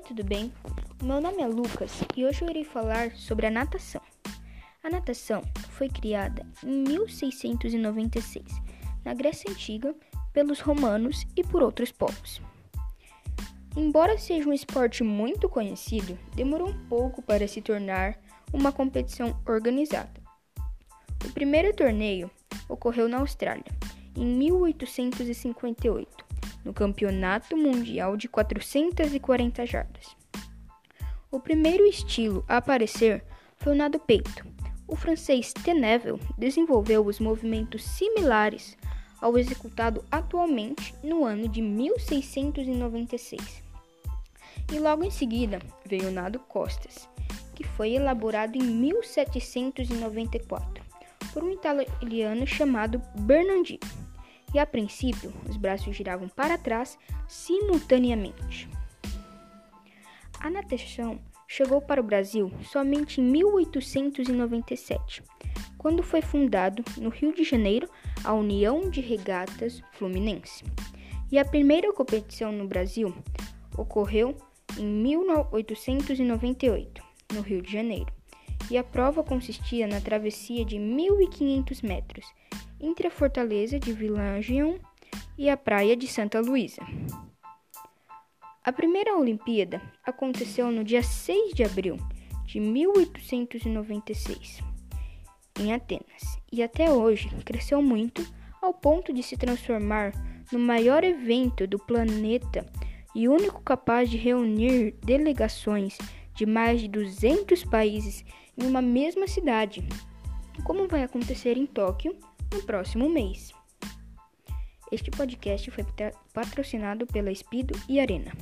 tudo bem? Meu nome é Lucas e hoje eu irei falar sobre a natação. A natação foi criada em 1696 na Grécia Antiga pelos romanos e por outros povos. Embora seja um esporte muito conhecido, demorou um pouco para se tornar uma competição organizada. O primeiro torneio ocorreu na Austrália em 1858 no Campeonato Mundial de 440 jardas. O primeiro estilo a aparecer foi o nado peito. O francês Tenevel desenvolveu os movimentos similares ao executado atualmente no ano de 1696. E logo em seguida veio o nado costas, que foi elaborado em 1794 por um italiano chamado Bernardini e a princípio os braços giravam para trás simultaneamente. A natação chegou para o Brasil somente em 1897, quando foi fundado no Rio de Janeiro a União de Regatas Fluminense. E a primeira competição no Brasil ocorreu em 1898, no Rio de Janeiro. E a prova consistia na travessia de 1.500 metros entre a fortaleza de Villangion e a praia de Santa Luísa. A primeira Olimpíada aconteceu no dia 6 de abril de 1896, em Atenas, e até hoje cresceu muito ao ponto de se transformar no maior evento do planeta e único capaz de reunir delegações de mais de 200 países em uma mesma cidade, como vai acontecer em Tóquio no próximo mês. Este podcast foi patrocinado pela Espido e Arena.